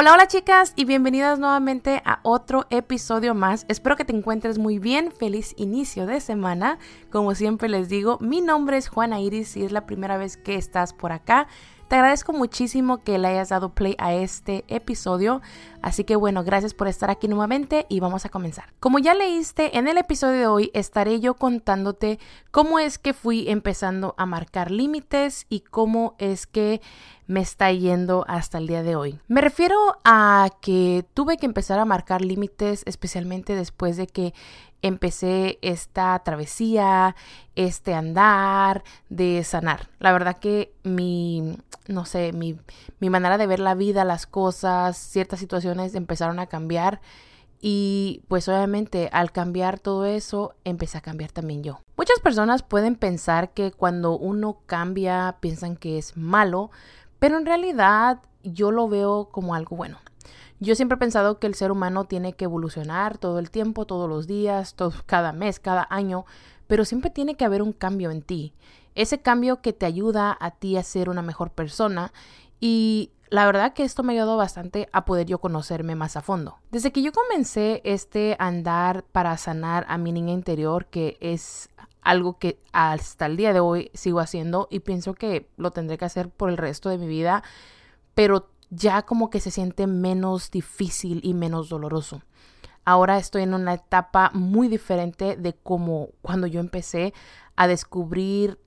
Hola, hola chicas y bienvenidas nuevamente a otro episodio más. Espero que te encuentres muy bien. Feliz inicio de semana. Como siempre les digo, mi nombre es Juana Iris y es la primera vez que estás por acá. Te agradezco muchísimo que le hayas dado play a este episodio. Así que bueno, gracias por estar aquí nuevamente y vamos a comenzar. Como ya leíste, en el episodio de hoy estaré yo contándote cómo es que fui empezando a marcar límites y cómo es que me está yendo hasta el día de hoy. Me refiero a que tuve que empezar a marcar límites especialmente después de que empecé esta travesía, este andar de sanar. La verdad que mi, no sé, mi, manera de ver la vida, las cosas, ciertas situaciones empezaron a cambiar. Y pues obviamente al cambiar todo eso, empecé a cambiar también yo. Muchas personas pueden pensar que cuando uno cambia, piensan que es malo, pero en realidad yo lo veo como algo bueno. Yo siempre he pensado que el ser humano tiene que evolucionar todo el tiempo, todos los días, todo, cada mes, cada año, pero siempre tiene que haber un cambio en ti. Ese cambio que te ayuda a ti a ser una mejor persona y la verdad que esto me ayudó bastante a poder yo conocerme más a fondo. Desde que yo comencé este andar para sanar a mi niña interior, que es algo que hasta el día de hoy sigo haciendo y pienso que lo tendré que hacer por el resto de mi vida, pero ya como que se siente menos difícil y menos doloroso. Ahora estoy en una etapa muy diferente de como cuando yo empecé a descubrir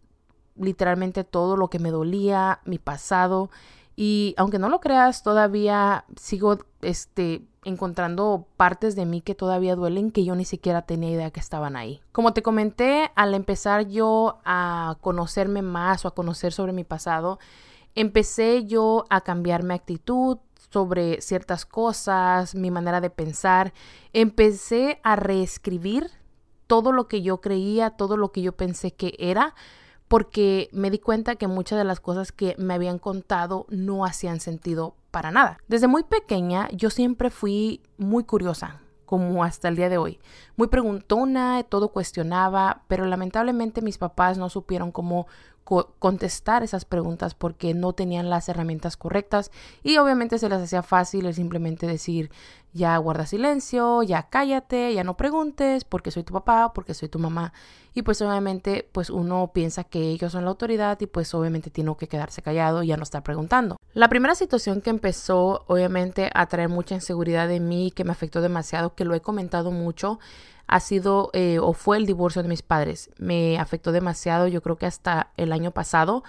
literalmente todo lo que me dolía, mi pasado y aunque no lo creas, todavía sigo este encontrando partes de mí que todavía duelen que yo ni siquiera tenía idea que estaban ahí. Como te comenté, al empezar yo a conocerme más o a conocer sobre mi pasado, empecé yo a cambiar mi actitud sobre ciertas cosas, mi manera de pensar. Empecé a reescribir todo lo que yo creía, todo lo que yo pensé que era, porque me di cuenta que muchas de las cosas que me habían contado no hacían sentido para nada. Desde muy pequeña yo siempre fui muy curiosa, como hasta el día de hoy. Muy preguntona, todo cuestionaba, pero lamentablemente mis papás no supieron cómo contestar esas preguntas porque no tenían las herramientas correctas y obviamente se les hacía fácil el simplemente decir ya guarda silencio, ya cállate, ya no preguntes porque soy tu papá, porque soy tu mamá y pues obviamente pues uno piensa que ellos son la autoridad y pues obviamente tiene que quedarse callado y ya no estar preguntando. La primera situación que empezó obviamente a traer mucha inseguridad en mí que me afectó demasiado, que lo he comentado mucho, ha sido eh, o fue el divorcio de mis padres. Me afectó demasiado, yo creo que hasta el año pasado,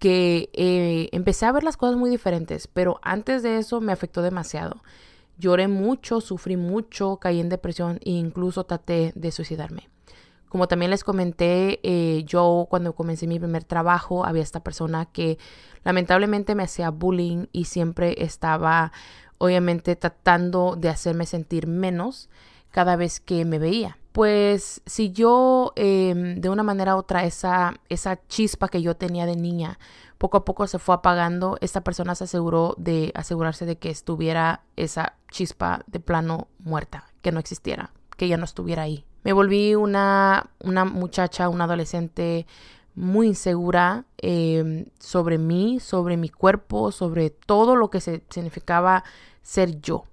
que eh, empecé a ver las cosas muy diferentes, pero antes de eso me afectó demasiado. Lloré mucho, sufrí mucho, caí en depresión e incluso traté de suicidarme. Como también les comenté, eh, yo cuando comencé mi primer trabajo había esta persona que lamentablemente me hacía bullying y siempre estaba obviamente tratando de hacerme sentir menos cada vez que me veía. Pues si yo em, de una manera u otra esa, esa chispa que yo tenía de niña poco a poco se fue apagando, esta persona se aseguró de asegurarse de que estuviera esa chispa de plano muerta, que no existiera, que ya no estuviera ahí. Me volví una, una muchacha, una adolescente muy insegura em, sobre mí, sobre mi cuerpo, sobre todo lo que se significaba ser yo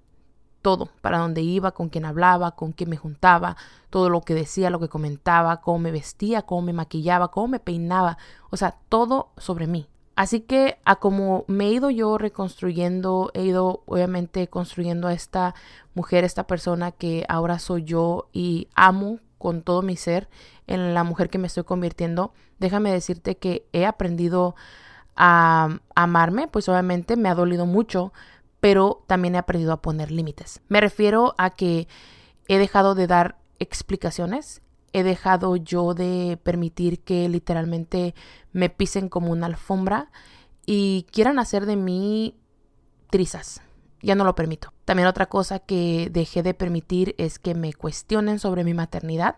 todo, para dónde iba, con quién hablaba, con quién me juntaba, todo lo que decía, lo que comentaba, cómo me vestía, cómo me maquillaba, cómo me peinaba, o sea, todo sobre mí. Así que a como me he ido yo reconstruyendo, he ido obviamente construyendo a esta mujer, esta persona que ahora soy yo y amo con todo mi ser en la mujer que me estoy convirtiendo, déjame decirte que he aprendido a amarme, pues obviamente me ha dolido mucho, pero también he aprendido a poner límites. Me refiero a que he dejado de dar explicaciones, he dejado yo de permitir que literalmente me pisen como una alfombra y quieran hacer de mí trizas. Ya no lo permito. También otra cosa que dejé de permitir es que me cuestionen sobre mi maternidad,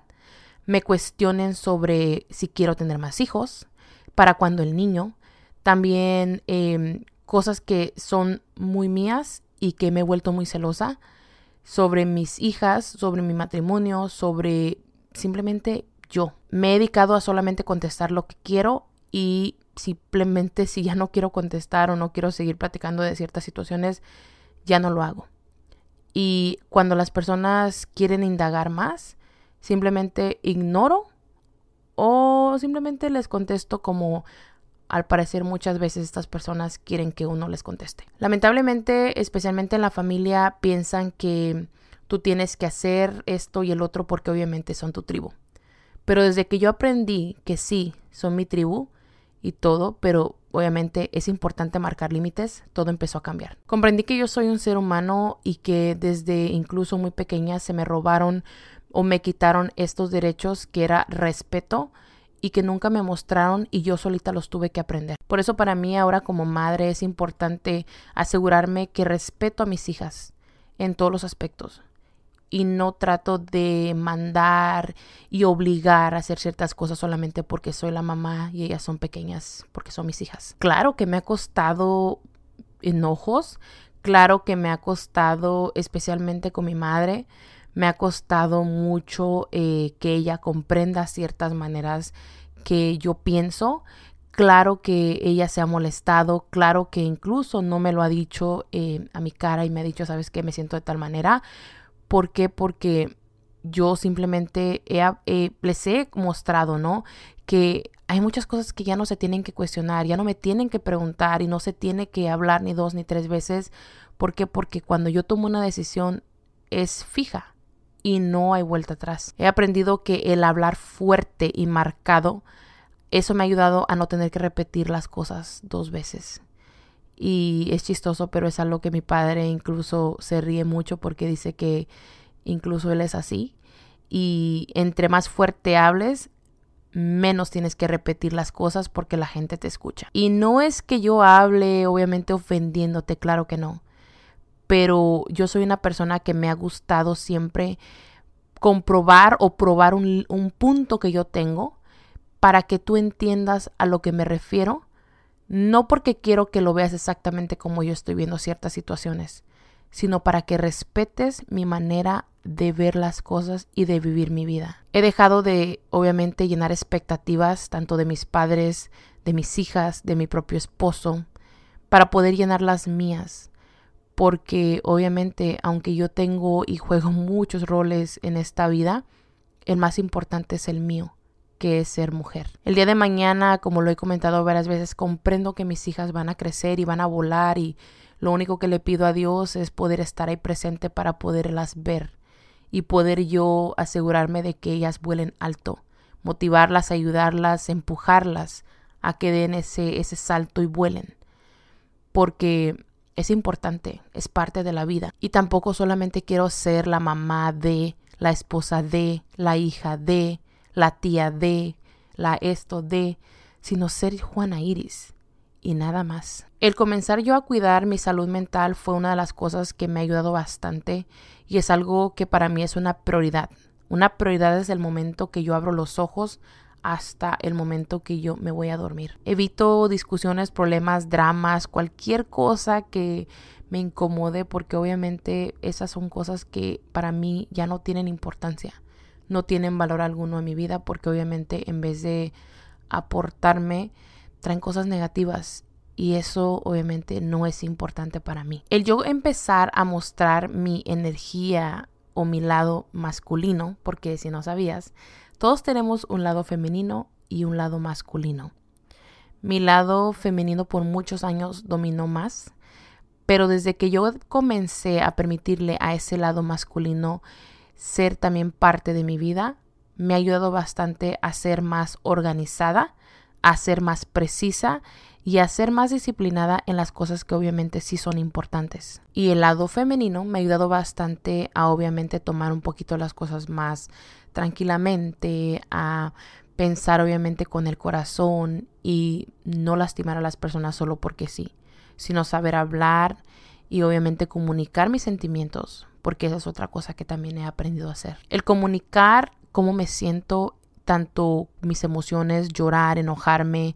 me cuestionen sobre si quiero tener más hijos, para cuando el niño, también eh, cosas que son muy mías y que me he vuelto muy celosa sobre mis hijas, sobre mi matrimonio, sobre simplemente yo. Me he dedicado a solamente contestar lo que quiero y simplemente si ya no quiero contestar o no quiero seguir platicando de ciertas situaciones, ya no lo hago. Y cuando las personas quieren indagar más, simplemente ignoro o simplemente les contesto como al parecer muchas veces estas personas quieren que uno les conteste. Lamentablemente, especialmente en la familia, piensan que tú tienes que hacer esto y el otro porque obviamente son tu tribu. Pero desde que yo aprendí que sí, son mi tribu y todo, pero obviamente es importante marcar límites, todo empezó a cambiar. Comprendí que yo soy un ser humano y que desde incluso muy pequeña se me robaron o me quitaron estos derechos que era respeto y que nunca me mostraron y yo solita los tuve que aprender. Por eso para mí ahora como madre es importante asegurarme que respeto a mis hijas en todos los aspectos y no trato de mandar y obligar a hacer ciertas cosas solamente porque soy la mamá y ellas son pequeñas porque son mis hijas. Claro que me ha costado enojos, claro que me ha costado especialmente con mi madre, me ha costado mucho eh, que ella comprenda ciertas maneras que yo pienso. Claro que ella se ha molestado, claro que incluso no me lo ha dicho eh, a mi cara y me ha dicho, sabes que me siento de tal manera. ¿Por qué? Porque yo simplemente les he mostrado, ¿no? Que hay muchas cosas que ya no se tienen que cuestionar, ya no me tienen que preguntar y no se tiene que hablar ni dos ni tres veces. ¿Por qué? Porque cuando yo tomo una decisión es fija y no hay vuelta atrás. He aprendido que el hablar fuerte y marcado, eso me ha ayudado a no tener que repetir las cosas dos veces. Y es chistoso, pero es algo que mi padre incluso se ríe mucho porque dice que incluso él es así. Y entre más fuerte hables, menos tienes que repetir las cosas porque la gente te escucha. Y no es que yo hable obviamente ofendiéndote, claro que no pero yo soy una persona que me ha gustado siempre comprobar o probar un, punto que yo tengo para que tú entiendas a lo que me refiero, no porque quiero que lo veas exactamente como yo estoy viendo ciertas situaciones, sino para que respetes mi manera de ver las cosas y de vivir mi vida. He dejado de, obviamente, llenar expectativas tanto de mis padres, de mis hijas, de mi propio esposo, para poder llenar las mías porque obviamente aunque yo tengo y juego muchos roles en esta vida, el más importante es el mío, que es ser mujer. El día de mañana, como lo he comentado varias veces, comprendo que mis hijas van a crecer y van a volar y lo único que le pido a Dios es poder estar ahí presente para poderlas ver y poder yo asegurarme de que ellas vuelen alto, motivarlas, ayudarlas, empujarlas a que den ese, ese salto y vuelen. Porque es importante, es parte de la vida. Y tampoco solamente quiero ser la mamá de, la esposa de, la hija de, la tía de, la esto de, sino ser Juana Iris y nada más. El comenzar yo a cuidar mi salud mental fue una de las cosas que me ha ayudado bastante y es algo que para mí es una prioridad. Una prioridad desde el momento que yo abro los ojos hasta el momento que yo me voy a dormir. Evito discusiones, problemas, dramas, cualquier cosa que me incomode porque obviamente esas son cosas que para mí ya no tienen importancia, no tienen valor alguno en mi vida porque obviamente en vez de aportarme traen cosas negativas y eso obviamente no es importante para mí. El yo empezar a mostrar mi energía o mi lado masculino, porque si no sabías, todos tenemos un lado femenino y un lado masculino. Mi lado femenino por muchos años dominó más, pero desde que yo comencé a permitirle a ese lado masculino ser también parte de mi vida, me ha ayudado bastante a ser más organizada, a ser más precisa y a ser más disciplinada en las cosas que obviamente sí son importantes. Y el lado femenino me ha ayudado bastante a obviamente tomar un poquito las cosas más tranquilamente, a pensar obviamente con el corazón y no lastimar a las personas solo porque sí, sino saber hablar y obviamente comunicar mis sentimientos, porque esa es otra cosa que también he aprendido a hacer. El comunicar cómo me siento, tanto mis emociones, llorar, enojarme,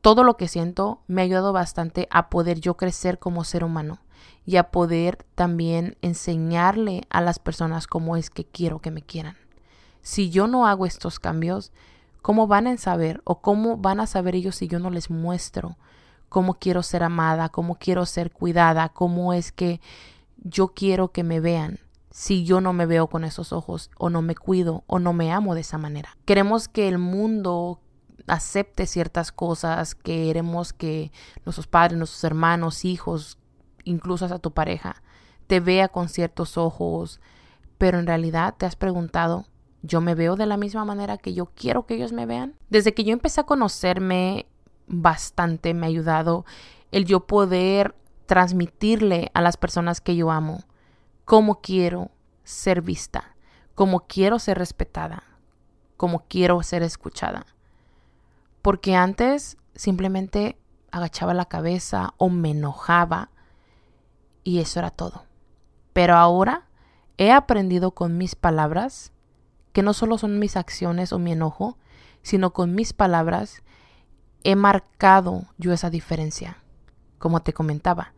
todo lo que siento me ha ayudado bastante a poder yo crecer como ser humano y a poder también enseñarle a las personas cómo es que quiero que me quieran si yo no hago estos cambios, ¿cómo van a saber o cómo van a saber ellos si yo no les muestro cómo quiero ser amada, cómo quiero ser cuidada, cómo es que yo quiero que me vean si yo no me veo con esos ojos o no me cuido o no me amo de esa manera. Queremos que el mundo acepte ciertas cosas, queremos que nuestros padres, nuestros hermanos, hijos, incluso a tu pareja, te vea con ciertos ojos, pero en realidad te has preguntado, ¿yo me veo de la misma manera que yo quiero que ellos me vean? Desde que yo empecé a conocerme bastante, me ha ayudado el yo poder transmitirle a las personas que yo amo cómo quiero ser vista, cómo quiero ser respetada, cómo quiero ser escuchada. Porque antes simplemente agachaba la cabeza o me enojaba y eso era todo. Pero ahora he aprendido con mis palabras, que no solo son mis acciones o mi enojo, sino con mis palabras he marcado yo esa diferencia. Como te comentaba,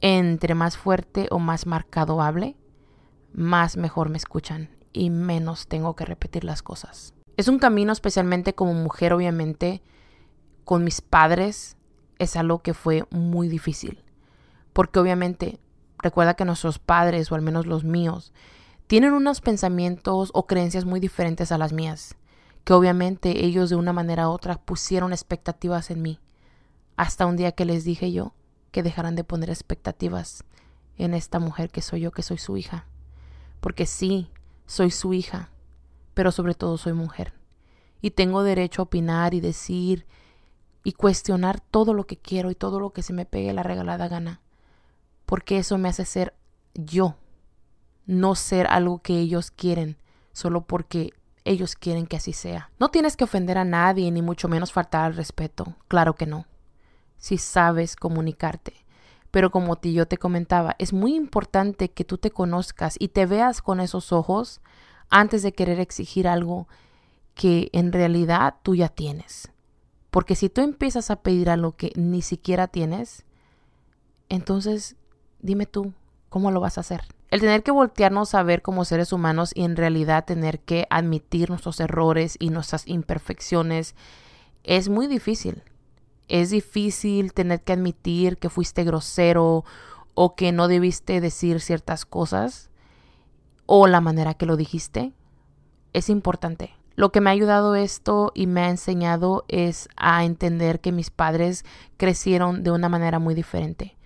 entre más fuerte o más marcado hable, más mejor me escuchan y menos tengo que repetir las cosas. Es un camino especialmente como mujer, obviamente, con mis padres, es algo que fue muy difícil. Porque obviamente Recuerda que nuestros padres, o al menos los míos, tienen unos pensamientos o creencias muy diferentes a las mías, que obviamente ellos de una manera u otra pusieron expectativas en mí, hasta un día que les dije yo que dejaran de poner expectativas en esta mujer que soy yo, que soy su hija. Porque sí, soy su hija, pero sobre todo soy mujer. Y tengo derecho a opinar y decir y cuestionar todo lo que quiero y todo lo que se me pegue la regalada gana porque eso me hace ser yo, no ser algo que ellos quieren, solo porque ellos quieren que así sea. No tienes que ofender a nadie, ni mucho menos faltar al respeto, claro que no, si sabes comunicarte. Pero como yo te comentaba, es muy importante que tú te conozcas y te veas con esos ojos antes de querer exigir algo que en realidad tú ya tienes. Porque si tú empiezas a pedir algo que ni siquiera tienes, entonces Dime tú, ¿cómo lo vas a hacer? El tener que voltearnos a ver como seres humanos y en realidad tener que admitir nuestros errores y nuestras imperfecciones es muy difícil. Es difícil tener que admitir que fuiste grosero o que no debiste decir ciertas cosas o la manera que lo dijiste. Es importante. Lo que me ha ayudado esto y me ha enseñado es a entender que mis padres crecieron de una manera muy diferente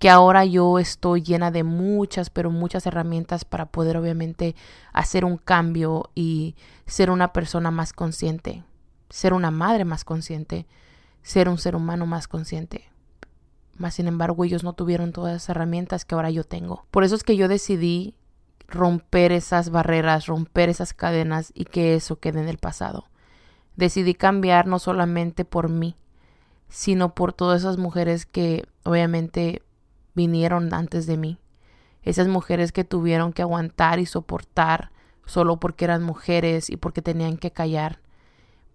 que ahora yo estoy llena de muchas, pero muchas herramientas para poder obviamente hacer un cambio y ser una persona más consciente, ser una madre más consciente, ser un ser humano más consciente. Más sin embargo, ellos no tuvieron todas las herramientas que ahora yo tengo. Por eso es que yo decidí romper esas barreras, romper esas cadenas y que eso quede en el pasado. Decidí cambiar no solamente por mí, sino por todas esas mujeres que obviamente vinieron antes de mí. Esas mujeres que tuvieron que aguantar y soportar solo porque eran mujeres y porque tenían que callar,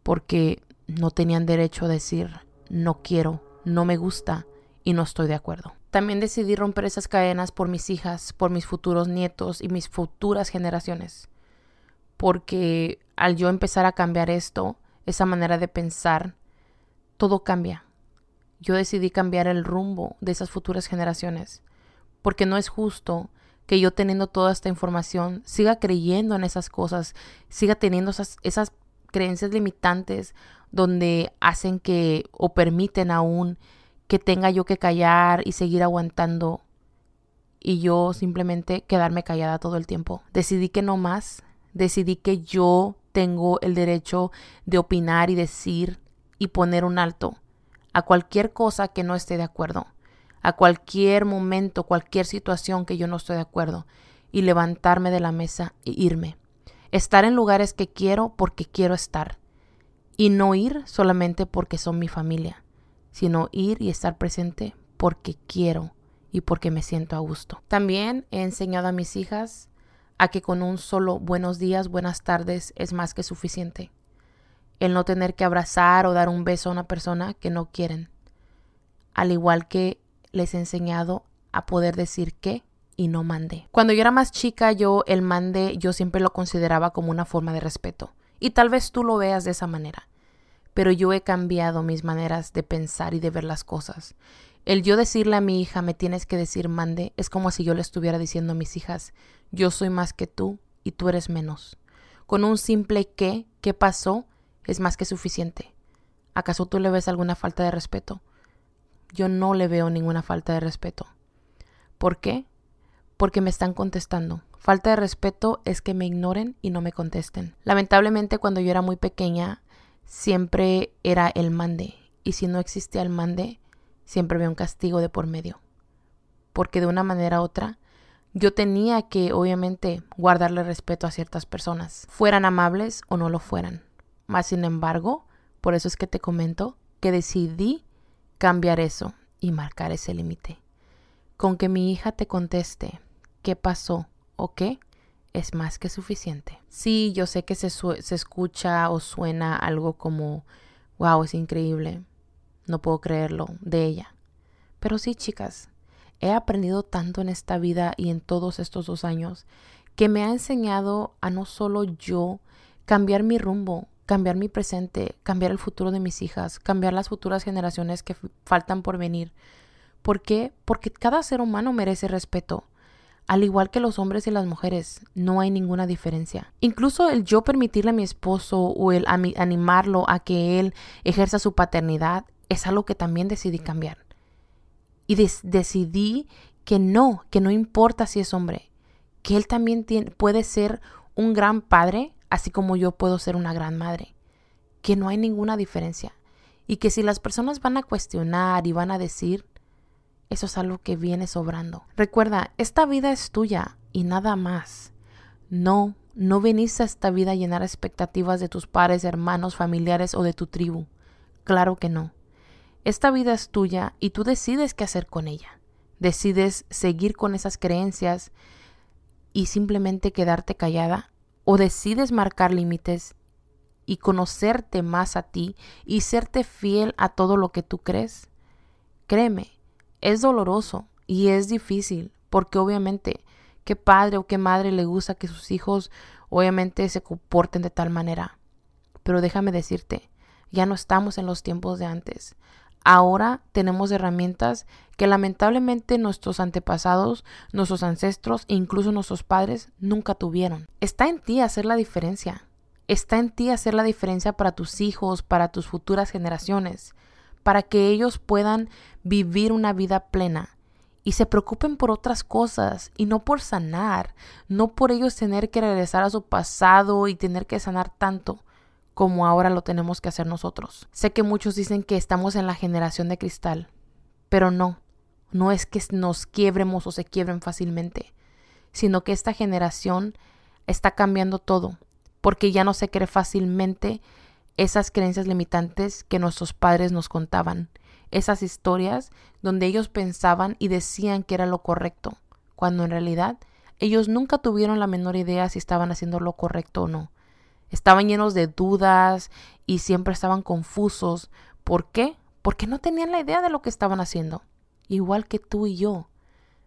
porque no tenían derecho a decir no quiero, no me gusta y no estoy de acuerdo. También decidí romper esas cadenas por mis hijas, por mis futuros nietos y mis futuras generaciones. Porque al yo empezar a cambiar esto, esa manera de pensar, todo cambia yo decidí cambiar el rumbo de esas futuras generaciones, porque no es justo que yo teniendo toda esta información siga creyendo en esas cosas, siga teniendo esas, creencias limitantes donde hacen que o permiten aún que tenga yo que callar y seguir aguantando y yo simplemente quedarme callada todo el tiempo. Decidí que no más, decidí que yo tengo el derecho de opinar y decir y poner un alto a cualquier cosa que no esté de acuerdo, a cualquier momento, cualquier situación que yo no esté de acuerdo, y levantarme de la mesa e irme. Estar en lugares que quiero porque quiero estar, y no ir solamente porque son mi familia, sino ir y estar presente porque quiero y porque me siento a gusto. También he enseñado a mis hijas a que con un solo buenos días, buenas tardes es más que suficiente el no tener que abrazar o dar un beso a una persona que no quieren. Al igual que les he enseñado a poder decir qué y no mande. Cuando yo era más chica, yo el mande yo siempre lo consideraba como una forma de respeto. Y tal vez tú lo veas de esa manera. pero yo he cambiado mis maneras de pensar y de ver las cosas. El yo decirle a mi hija me tienes que decir mande es como si yo le estuviera diciendo a mis hijas yo soy más que tú y tú eres menos. Con un simple qué, qué pasó, es más que suficiente. ¿Acaso tú le ves alguna falta de respeto? Yo no le veo ninguna falta de respeto. ¿Por qué? Porque me están contestando. Falta de respeto es que me ignoren y no me contesten. Lamentablemente cuando yo era muy pequeña siempre era el mande y si no existía el mande siempre había un castigo de por medio. Porque de una manera u otra yo tenía que obviamente guardarle respeto a ciertas personas, fueran amables o no lo fueran. Más sin embargo, por eso es que te comento que decidí cambiar eso y marcar ese límite. Con que mi hija te conteste qué pasó o qué, es más que suficiente. Sí, yo sé que se, se escucha o suena algo como, wow, es increíble, no puedo creerlo, de ella. Pero sí, chicas, he aprendido tanto en esta vida y en todos estos dos años que me ha enseñado a no solo yo cambiar mi rumbo, cambiar mi presente, cambiar el futuro de mis hijas, cambiar las futuras generaciones que faltan por venir. ¿Por qué? Porque cada ser humano merece respeto. Al igual que los hombres y las mujeres, no hay ninguna diferencia. Incluso el yo permitirle a mi esposo o el animarlo a que él ejerza su paternidad es algo que también decidí cambiar. Y decidí que no, que no importa si es hombre, que él también puede ser un gran padre así como yo puedo ser una gran madre, que no hay ninguna diferencia y que si las personas van a cuestionar y van a decir, eso es algo que viene sobrando. Recuerda, esta vida es tuya y nada más. No, no venís a esta vida a llenar expectativas de tus padres, hermanos, familiares o de tu tribu. Claro que no. Esta vida es tuya y tú decides qué hacer con ella. Decides seguir con esas creencias y simplemente quedarte callada o decides marcar límites y conocerte más a ti y serte fiel a todo lo que tú crees, créeme, es doloroso y es difícil porque obviamente qué padre o qué madre le gusta que sus hijos obviamente se comporten de tal manera. Pero déjame decirte, ya no estamos en los tiempos de antes. Ahora tenemos herramientas que lamentablemente nuestros antepasados, nuestros ancestros e incluso nuestros padres nunca tuvieron. Está en ti hacer la diferencia. Está en ti hacer la diferencia para tus hijos, para tus futuras generaciones, para que ellos puedan vivir una vida plena y se preocupen por otras cosas y no por sanar, no por ellos tener que regresar a su pasado y tener que sanar tanto como ahora lo tenemos que hacer nosotros. Sé que muchos dicen que estamos en la generación de cristal, pero no, no es que nos quiebremos o se quiebren fácilmente, sino que esta generación está cambiando todo, porque ya no se cree fácilmente esas creencias limitantes que nuestros padres nos contaban, esas historias donde ellos pensaban y decían que era lo correcto, cuando en realidad ellos nunca tuvieron la menor idea si estaban haciendo lo correcto o no. Estaban llenos de dudas y siempre estaban confusos. ¿Por qué? Porque no tenían la idea de lo que estaban haciendo. Igual que tú y yo.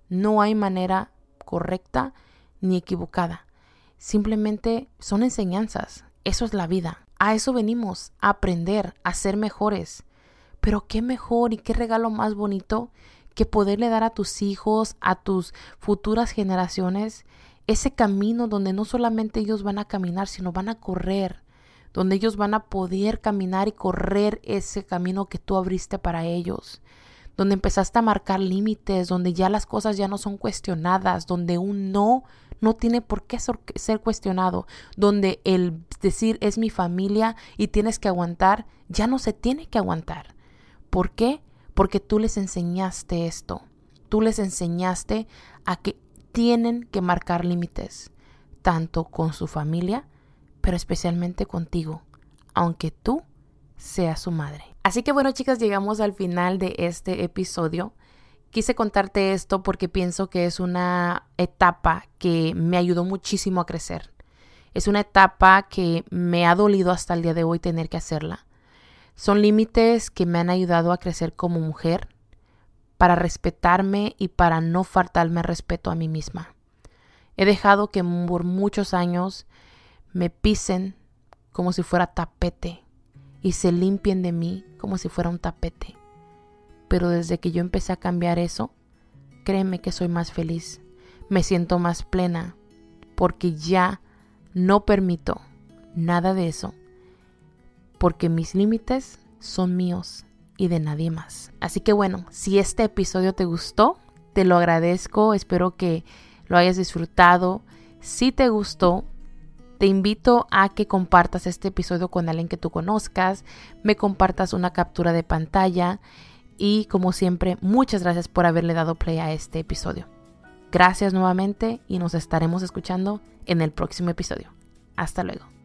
No hay manera correcta ni equivocada. Simplemente son enseñanzas. Eso es la vida. A eso venimos, a aprender, a ser mejores. Pero qué mejor y qué regalo más bonito que poderle dar a tus hijos, a tus futuras generaciones, ese camino donde no solamente ellos van a caminar, sino van a correr, donde ellos van a poder caminar y correr ese camino que tú abriste para ellos, donde empezaste a marcar límites, donde ya las cosas ya no son cuestionadas, donde un no no tiene por qué ser cuestionado, donde el decir es mi familia y tienes que aguantar, ya no se tiene que aguantar. ¿Por qué? Porque tú les enseñaste esto. Tú les enseñaste a que tienen que marcar límites, tanto con su familia, pero especialmente contigo, aunque tú seas su madre. Así que bueno chicas, llegamos al final de este episodio. Quise contarte esto porque pienso que es una etapa que me ayudó muchísimo a crecer. Es una etapa que me ha dolido hasta el día de hoy tener que hacerla. Son límites que me han ayudado a crecer como mujer, para respetarme y para no faltarme respeto a mí misma. He dejado que por muchos años me pisen como si fuera tapete y se limpien de mí como si fuera un tapete. Pero desde que yo empecé a cambiar eso, créeme que soy más feliz, me siento más plena, porque ya no permito nada de eso, porque mis límites son míos y de nadie más. Así que bueno, si este episodio te gustó, te lo agradezco, espero que lo hayas disfrutado. Si te gustó, te invito a que compartas este episodio con alguien que tú conozcas, me compartas una captura de pantalla y como siempre, muchas gracias por haberle dado play a este episodio. Gracias nuevamente y nos estaremos escuchando en el próximo episodio. Hasta luego.